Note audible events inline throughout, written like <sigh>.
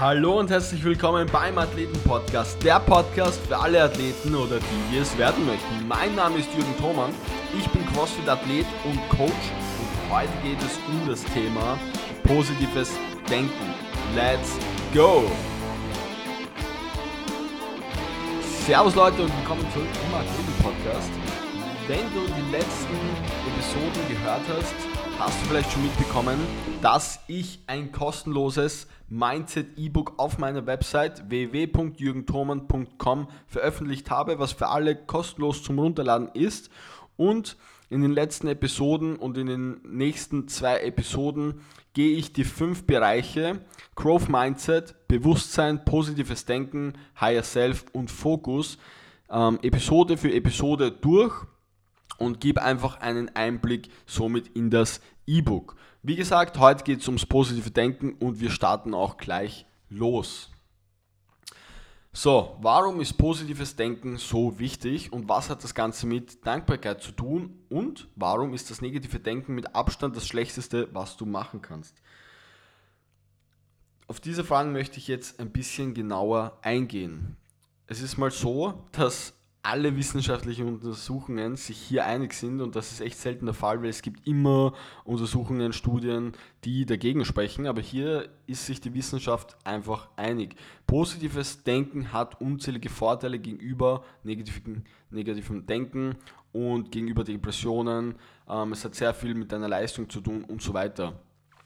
Hallo und herzlich willkommen beim Athleten Podcast, der Podcast für alle Athleten oder die, die es werden möchten. Mein Name ist Jürgen Thomann, ich bin CrossFit Athlet und Coach und heute geht es um das Thema positives Denken. Let's go! Servus Leute und willkommen zurück zum Athleten Podcast. Wenn du die letzten Episoden gehört hast, hast du vielleicht schon mitbekommen, dass ich ein kostenloses Mindset-E-Book auf meiner Website www.jürgenthoman.com veröffentlicht habe, was für alle kostenlos zum Runterladen ist. Und in den letzten Episoden und in den nächsten zwei Episoden gehe ich die fünf Bereiche Growth Mindset, Bewusstsein, positives Denken, Higher Self und Fokus ähm, Episode für Episode durch und gebe einfach einen Einblick somit in das E-Book. Wie gesagt, heute geht es ums positive Denken und wir starten auch gleich los. So, warum ist positives Denken so wichtig und was hat das Ganze mit Dankbarkeit zu tun und warum ist das negative Denken mit Abstand das Schlechteste, was du machen kannst? Auf diese Fragen möchte ich jetzt ein bisschen genauer eingehen. Es ist mal so, dass alle wissenschaftlichen Untersuchungen sich hier einig sind und das ist echt selten der Fall, weil es gibt immer Untersuchungen, Studien, die dagegen sprechen, aber hier ist sich die Wissenschaft einfach einig. Positives Denken hat unzählige Vorteile gegenüber negativen, negativem Denken und gegenüber Depressionen. Ähm, es hat sehr viel mit deiner Leistung zu tun und so weiter.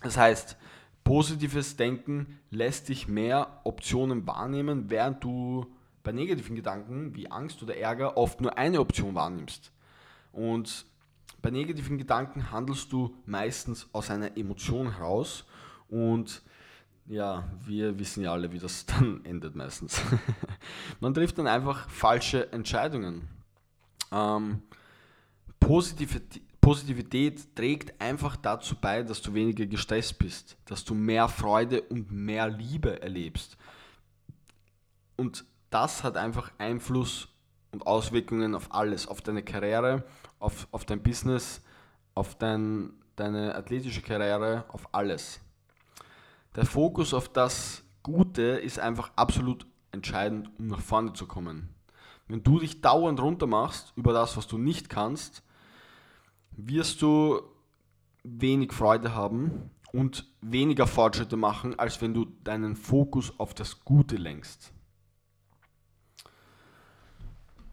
Das heißt, positives Denken lässt dich mehr Optionen wahrnehmen, während du bei negativen Gedanken wie Angst oder Ärger oft nur eine Option wahrnimmst. Und bei negativen Gedanken handelst du meistens aus einer Emotion heraus und ja, wir wissen ja alle, wie das <laughs> dann endet meistens. <laughs> Man trifft dann einfach falsche Entscheidungen. Ähm, Positivität, trägt einfach dazu bei, dass du weniger gestresst bist, dass du mehr Freude und mehr Liebe erlebst. Und das hat einfach Einfluss und Auswirkungen auf alles, auf deine Karriere, auf, auf dein Business, auf dein, deine athletische Karriere, auf alles. Der Fokus auf das Gute ist einfach absolut entscheidend, um nach vorne zu kommen. Wenn du dich dauernd runter machst über das, was du nicht kannst, wirst du wenig Freude haben und weniger Fortschritte machen, als wenn du deinen Fokus auf das Gute lenkst.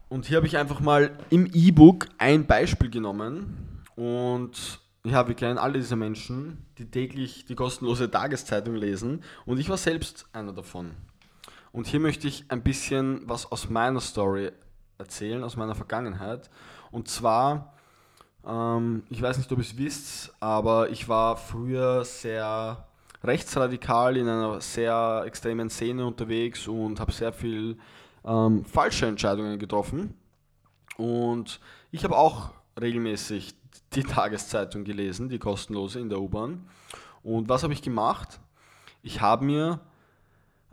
Und hier habe ich einfach mal im E-Book ein Beispiel genommen. Und ja, wir kennen alle diese Menschen, die täglich die kostenlose Tageszeitung lesen. Und ich war selbst einer davon. Und hier möchte ich ein bisschen was aus meiner Story erzählen, aus meiner Vergangenheit. Und zwar, ähm, ich weiß nicht, ob ihr es wisst, aber ich war früher sehr rechtsradikal in einer sehr extremen Szene unterwegs und habe sehr viel ähm, falsche Entscheidungen getroffen. Und ich habe auch regelmäßig die <laughs> Tageszeitung gelesen, die kostenlose in der U-Bahn. Und was habe ich gemacht? Ich habe mir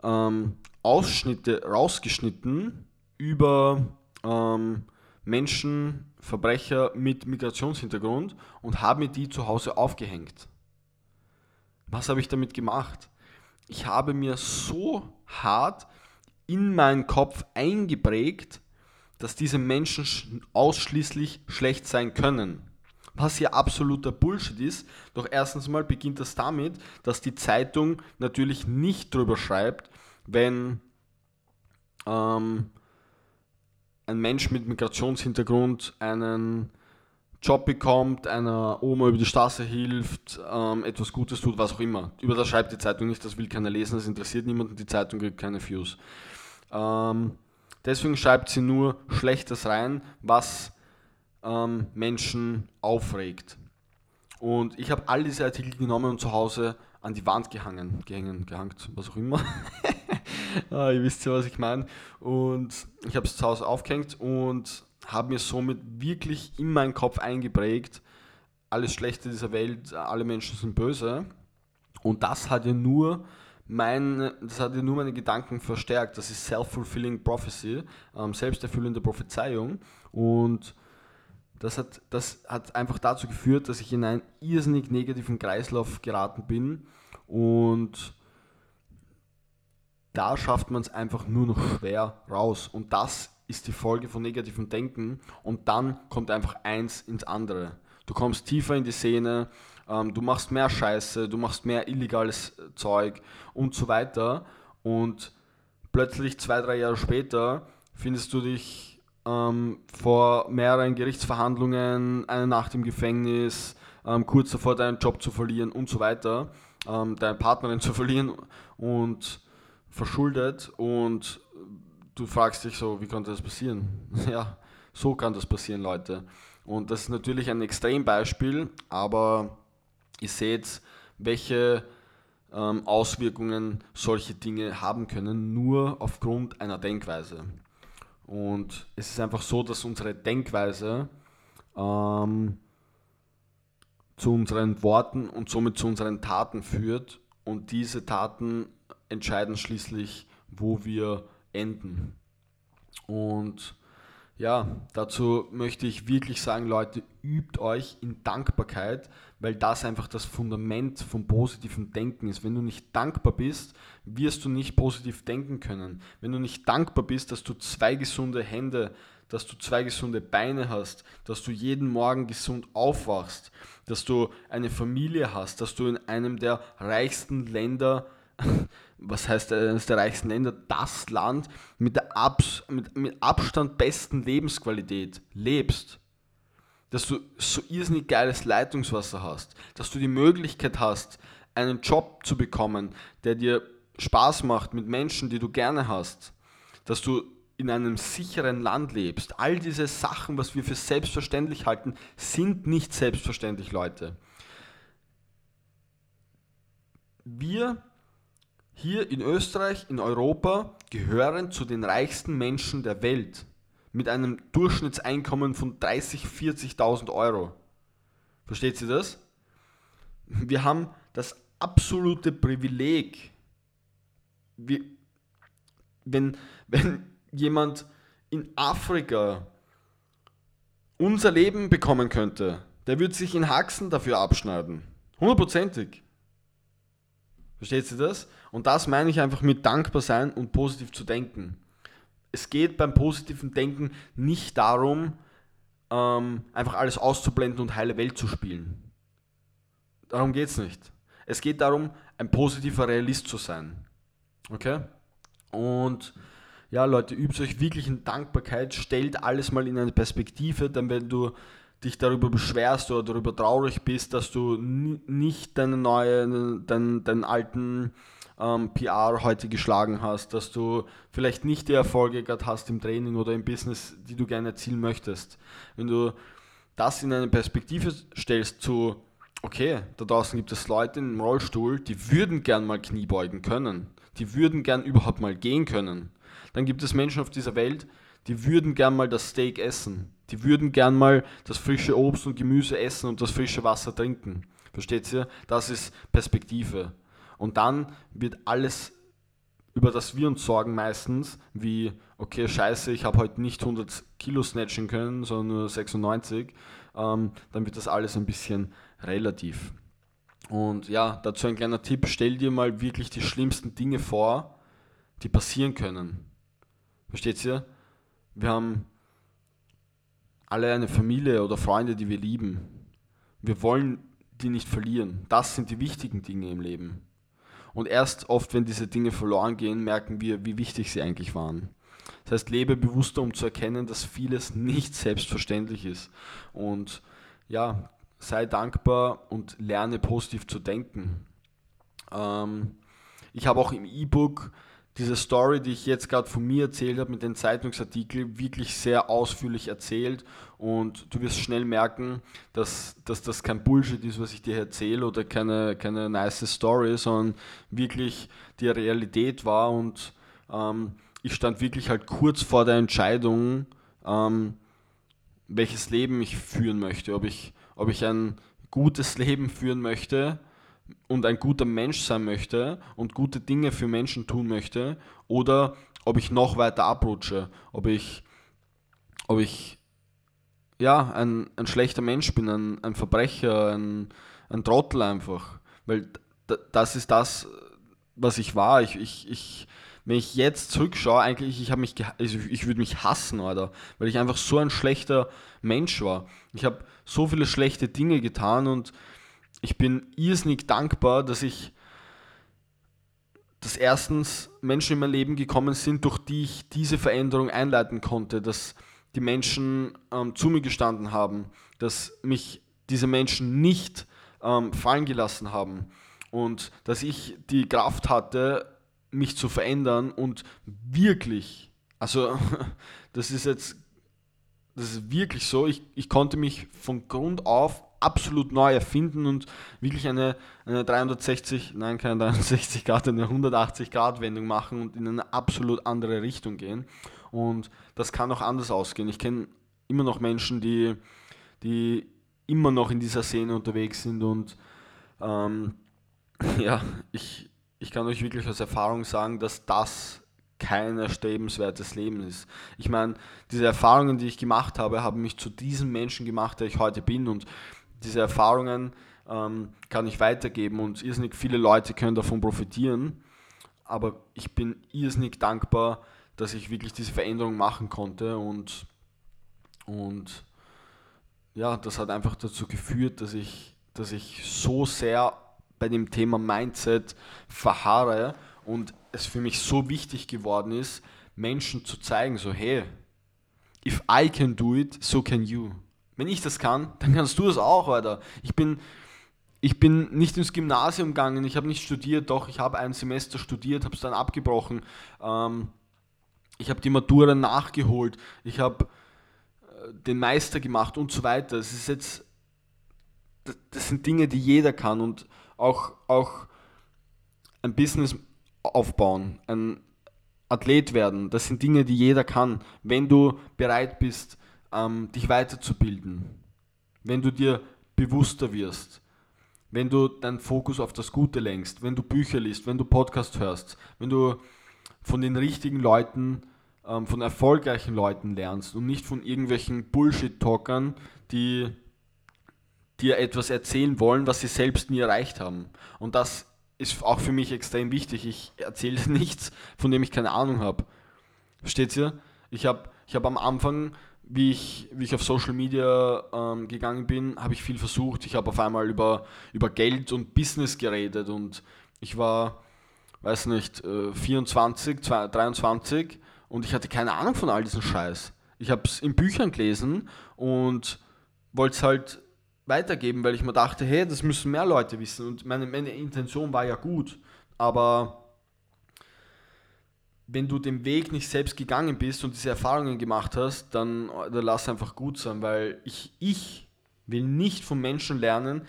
ähm, Ausschnitte rausgeschnitten über ähm, Menschen, Verbrecher mit Migrationshintergrund und habe mir die zu Hause aufgehängt. Was habe ich damit gemacht? Ich habe mir so hart in meinen Kopf eingeprägt, dass diese Menschen ausschließlich schlecht sein können. Was ja absoluter Bullshit ist. Doch erstens mal beginnt das damit, dass die Zeitung natürlich nicht drüber schreibt, wenn ähm, ein Mensch mit Migrationshintergrund einen Job bekommt, einer Oma über die Straße hilft, ähm, etwas Gutes tut, was auch immer. Über das schreibt die Zeitung nicht, das will keiner lesen, das interessiert niemanden, die Zeitung kriegt keine Views. Ähm, deswegen schreibt sie nur Schlechtes rein, was ähm, Menschen aufregt. Und ich habe all diese Artikel genommen und zu Hause an die Wand gehangen, gehängen, gehangt, was auch immer. <laughs> ah, ihr wisst ja, was ich meine. Und ich habe es zu Hause aufgehängt und habe mir somit wirklich in meinen Kopf eingeprägt, alles Schlechte dieser Welt, alle Menschen sind böse. Und das hat ja nur mein, das hat ja nur meine Gedanken verstärkt. Das ist Self-Fulfilling Prophecy, ähm, selbsterfüllende Prophezeiung. Und das hat, das hat einfach dazu geführt, dass ich in einen irrsinnig negativen Kreislauf geraten bin und da schafft man es einfach nur noch schwer raus. Und das ist die Folge von negativem Denken. Und dann kommt einfach eins ins andere. Du kommst tiefer in die Szene, ähm, du machst mehr Scheiße, du machst mehr illegales Zeug und so weiter. Und plötzlich zwei, drei Jahre später findest du dich ähm, vor mehreren Gerichtsverhandlungen, eine Nacht im Gefängnis, ähm, kurz davor deinen Job zu verlieren und so weiter, ähm, deine Partnerin <laughs> zu verlieren und verschuldet und du fragst dich so, wie konnte das passieren? <laughs> Ja, so kann das passieren, Leute. Und das ist natürlich ein Extrembeispiel, aber ihr seht, welche ähm, Auswirkungen solche Dinge haben können, nur aufgrund einer Denkweise. Und es ist einfach so, dass unsere Denkweise ähm, zu unseren Worten und somit zu unseren Taten führt und diese Taten entscheiden schließlich, wo wir enden. Und ja, dazu möchte ich wirklich sagen, Leute, übt euch in Dankbarkeit, weil das einfach das Fundament vom positiven Denken ist. Wenn du nicht dankbar bist, wirst du nicht positiv denken können. Wenn du nicht dankbar bist, dass du zwei gesunde Hände, dass du zwei gesunde Beine hast, dass du jeden Morgen gesund aufwachst, dass du eine Familie hast, dass du in einem der reichsten Länder was heißt eines der reichsten Länder, das Land mit der Abs mit, mit Abstand besten Lebensqualität lebst, dass du so irrsinnig geiles Leitungswasser hast, dass du die Möglichkeit hast, einen Job zu bekommen, der dir Spaß macht mit Menschen, die du gerne hast, dass du in einem sicheren Land lebst. All diese Sachen, was wir für selbstverständlich halten, sind nicht selbstverständlich, Leute. Wir hier in Österreich, in Europa, gehören zu den reichsten Menschen der Welt mit einem Durchschnittseinkommen von 30.000, 40.000 Euro. Versteht ihr das? Wir haben das absolute Privileg, wir, wenn, wenn jemand in Afrika unser Leben bekommen könnte, der würde sich in Haxen dafür abschneiden. Hundertprozentig. Versteht ihr das? Und das meine ich einfach mit dankbar sein und positiv zu denken. Es geht beim positiven Denken nicht darum, ähm, einfach alles auszublenden und heile Welt zu spielen. Darum geht es nicht. Es geht darum, ein positiver Realist zu sein. Okay? Und ja, Leute, übt euch wirklich in Dankbarkeit, stellt alles mal in eine Perspektive, denn wenn du dich darüber beschwerst oder darüber traurig bist, dass du nicht deine neue, deinen, deinen alten ähm, PR heute geschlagen hast, dass du vielleicht nicht die Erfolge gerade hast im Training oder im Business, die du gerne erzielen möchtest. Wenn du das in eine Perspektive stellst zu, okay, da draußen gibt es Leute im Rollstuhl, die würden gern mal Knie beugen können, die würden gern überhaupt mal gehen können. Dann gibt es Menschen auf dieser Welt, die würden gern mal das Steak essen. Die würden gern mal das frische Obst und Gemüse essen und das frische Wasser trinken. Versteht ihr? Das ist Perspektive. Und dann wird alles, über das wir uns sorgen meistens, wie, okay, scheiße, ich habe heute nicht 100 Kilo snatchen können, sondern nur 96, ähm, dann wird das alles ein bisschen relativ. Und ja, dazu ein kleiner Tipp, stell dir mal wirklich die schlimmsten Dinge vor, die passieren können. Versteht ihr? Wir haben alle eine Familie oder Freunde, die wir lieben. Wir wollen die nicht verlieren. Das sind die wichtigen Dinge im Leben. Und erst oft, wenn diese Dinge verloren gehen, merken wir, wie wichtig sie eigentlich waren. Das heißt, lebe bewusster, um zu erkennen, dass vieles nicht selbstverständlich ist. Und ja, sei dankbar und lerne positiv zu denken. Ähm, ich habe auch im E-Book diese Story, die ich jetzt gerade von mir erzählt habe mit den Zeitungsartikeln, wirklich sehr ausführlich erzählt. Und du wirst schnell merken, dass, dass das kein Bullshit ist, was ich dir erzähle oder keine, keine nice Story, sondern wirklich die Realität war. Und ähm, ich stand wirklich halt kurz vor der Entscheidung, ähm, welches Leben ich führen möchte, ob ich, ob ich ein gutes Leben führen möchte und ein guter Mensch sein möchte und gute Dinge für Menschen tun möchte oder ob ich noch weiter abrutsche, ob ich, ob ich ja, ein, ein schlechter Mensch bin, ein, ein Verbrecher, ein, ein Trottel einfach. Weil das ist das, was ich war. Ich, ich, ich wenn ich jetzt zurückschaue, eigentlich, ich mich, also ich würde mich hassen, Alter, weil ich einfach so ein schlechter Mensch war. Ich habe so viele schlechte Dinge getan und ich bin irrsinnig dankbar, dass ich, dass erstens Menschen in mein Leben gekommen sind, durch die ich diese Veränderung einleiten konnte, dass die Menschen ähm, zu mir gestanden haben, dass mich diese Menschen nicht ähm, fallen gelassen haben und dass ich die Kraft hatte, mich zu verändern und wirklich, also <laughs> das ist jetzt, das ist wirklich so, ich, ich konnte mich von Grund auf absolut neu erfinden und wirklich eine, eine 360, nein, keine 360 Grad, eine 180 Grad Wendung machen und in eine absolut andere Richtung gehen. Und das kann auch anders ausgehen. Ich kenne immer noch Menschen, die, die immer noch in dieser Szene unterwegs sind und ähm, <laughs> ja, ich, ich kann euch wirklich aus Erfahrung sagen, dass das kein erstrebenswertes Leben ist. Ich meine, diese Erfahrungen, die ich gemacht habe, haben mich zu diesem Menschen gemacht, der ich heute bin und diese Erfahrungen ähm, kann ich weitergeben und irrsinnig viele Leute können davon profitieren. Aber ich bin irrsinnig dankbar, dass ich wirklich diese Veränderung machen konnte und, und ja, das hat einfach dazu geführt, dass ich, dass ich so sehr bei dem Thema Mindset verharre und es für mich so wichtig geworden ist, Menschen zu zeigen, so hey, if I can do it, so can you. Wenn ich das kann, dann kannst du das auch, Alter. Ich bin, ich bin nicht ins Gymnasium gegangen, ich habe nicht studiert, doch, ich habe ein Semester studiert, habe es dann abgebrochen. Ähm, ich habe die Matura nachgeholt, ich habe äh, den Meister gemacht und so weiter. Es ist jetzt, das, das sind Dinge, die jeder kann und auch, auch ein Business aufbauen, ein Athlet werden, das sind Dinge, die jeder kann, wenn du bereit bist, ähm, dich weiterzubilden, wenn du dir bewusster wirst, wenn du deinen Fokus auf das Gute lenkst, wenn du Bücher liest, wenn du Podcast hörst, wenn du von den richtigen Leuten, ähm, von erfolgreichen Leuten lernst und nicht von irgendwelchen Bullshit-Talkern, die dir etwas erzählen wollen, was sie selbst nie erreicht haben. Und das ist auch für mich extrem wichtig. Ich erzähle <laughs> nichts, von dem ich keine Ahnung habe. Versteht ihr? Ich habe ich hab am Anfang, wie ich, wie ich auf Social Media ähm, gegangen bin, habe ich viel versucht. Ich habe auf einmal über, über Geld und Business geredet und ich war, weiß nicht, 24, 23 und ich hatte keine Ahnung von all diesem Scheiß. Ich habe es in Büchern gelesen und wollte es halt weitergeben, weil ich mir dachte, hey, das müssen mehr Leute wissen. Und meine, meine Intention war ja gut. Aber wenn du den Weg nicht selbst gegangen bist und diese Erfahrungen gemacht hast, dann, dann lass einfach gut sein, weil ich, ich will nicht von Menschen lernen,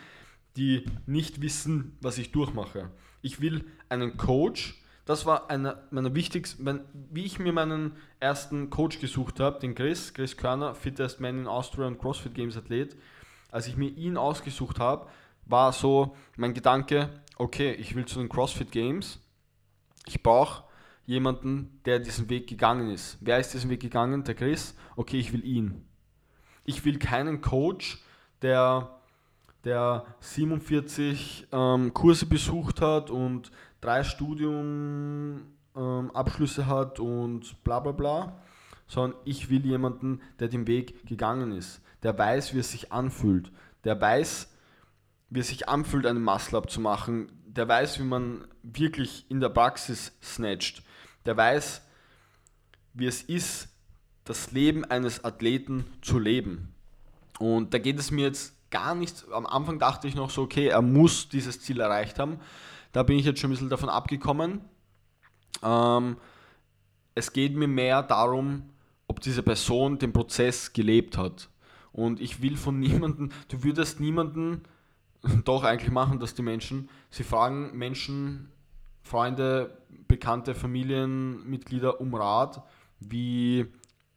die nicht wissen, was ich durchmache. Ich will einen Coach, das war einer meiner wichtigsten, mein, wie ich mir meinen ersten Coach gesucht habe, den Chris, Chris Körner, Fittest Man in Austria und CrossFit Games Athlet, als ich mir ihn ausgesucht habe, war so mein Gedanke, okay, ich will zu den CrossFit Games, ich brauche jemanden, der diesen Weg gegangen ist. Wer ist diesen Weg gegangen? Der Chris. Okay, ich will ihn. Ich will keinen Coach, der, der 47 ähm, Kurse besucht hat und drei Studiumabschlüsse ähm, hat und bla bla bla, sondern ich will jemanden, der den Weg gegangen ist der weiß, wie es sich anfühlt, der weiß, wie es sich anfühlt, einen Muscle-Up zu machen, der weiß, wie man wirklich in der Praxis snatcht, der weiß, wie es ist, das Leben eines Athleten zu leben. Und da geht es mir jetzt gar nicht, am Anfang dachte ich noch so, okay, er muss dieses Ziel erreicht haben. Da bin ich jetzt schon ein bisschen davon abgekommen. Ähm, es geht mir mehr darum, ob diese Person den Prozess gelebt hat. Und ich will von <laughs> niemandem, du würdest niemanden <laughs> doch eigentlich machen, dass die Menschen, sie fragen Menschen, Freunde, bekannte Familienmitglieder um Rat, wie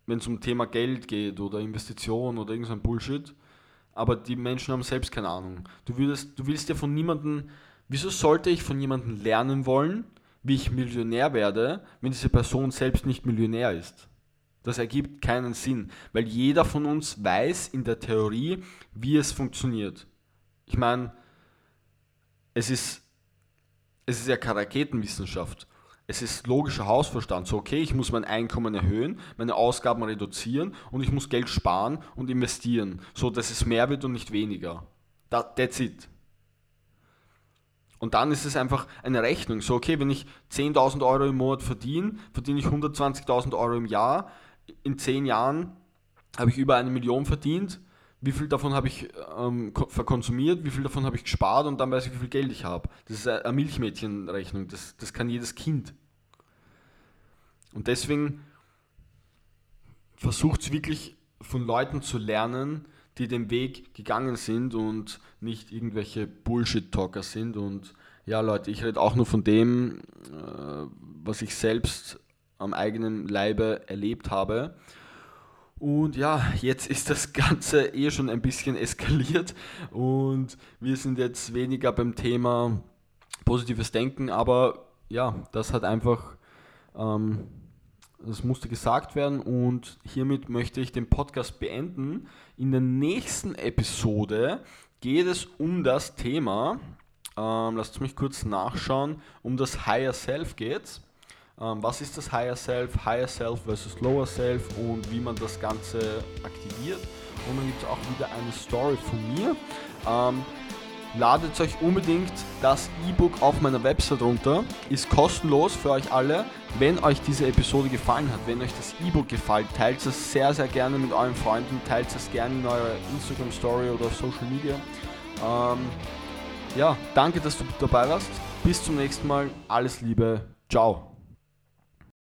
wenn es um Thema Geld geht oder Investition oder irgendein Bullshit. Aber die Menschen haben selbst keine Ahnung. Du, würdest, du willst ja von niemandem, wieso sollte ich von jemandem lernen wollen, wie ich Millionär werde, wenn diese Person selbst nicht Millionär ist? Das ergibt keinen Sinn, weil jeder von uns weiß in der Theorie, wie es funktioniert. Ich meine, es ist, es ist ja keine Raketenwissenschaft. Es ist logischer Hausverstand. So, okay, ich muss mein Einkommen erhöhen, meine Ausgaben reduzieren und ich muss Geld sparen und investieren, so dass es mehr wird und nicht weniger. That, that's it. Und dann ist es einfach eine Rechnung. So, okay, wenn ich 10.000 Euro im Monat verdiene, verdiene ich 120.000 Euro im Jahr. In 10 Jahren habe ich über eine Million verdient. Wie viel davon habe ich ähm, verkonsumiert, wie viel davon habe ich gespart und dann weiß ich, wie viel Geld ich habe. Das ist eine Milchmädchenrechnung, das, das kann jedes Kind. Und deswegen versucht es wirklich von Leuten zu lernen, die den Weg gegangen sind und nicht irgendwelche Bullshit-Talker sind. Und ja, Leute, ich rede auch nur von dem, äh, was ich selbst am eigenen Leibe erlebt habe. Und ja, jetzt ist das Ganze eh schon ein bisschen eskaliert. Und wir sind jetzt weniger beim Thema positives Denken, aber ja, das hat einfach ähm, das musste gesagt werden. Und hiermit möchte ich den Podcast beenden. In der nächsten Episode geht es um das Thema, ähm, lasst mich kurz nachschauen, um das Higher Self geht ähm, was ist das Higher Self, Higher Self versus Lower Self und wie man das Ganze aktiviert. Und dann gibt es auch wieder eine Story von mir. Ähm, ladet euch unbedingt das E-Book auf meiner Website runter. Ist kostenlos für euch alle. Wenn euch diese Episode gefallen hat, wenn euch das E-Book gefällt, teilt es sehr, sehr gerne mit euren Freunden, teilt es gerne in eurer Instagram Story oder Social Media. Ähm, ja, danke, dass du dabei warst. Bis zum nächsten Mal. Alles Liebe. Ciao.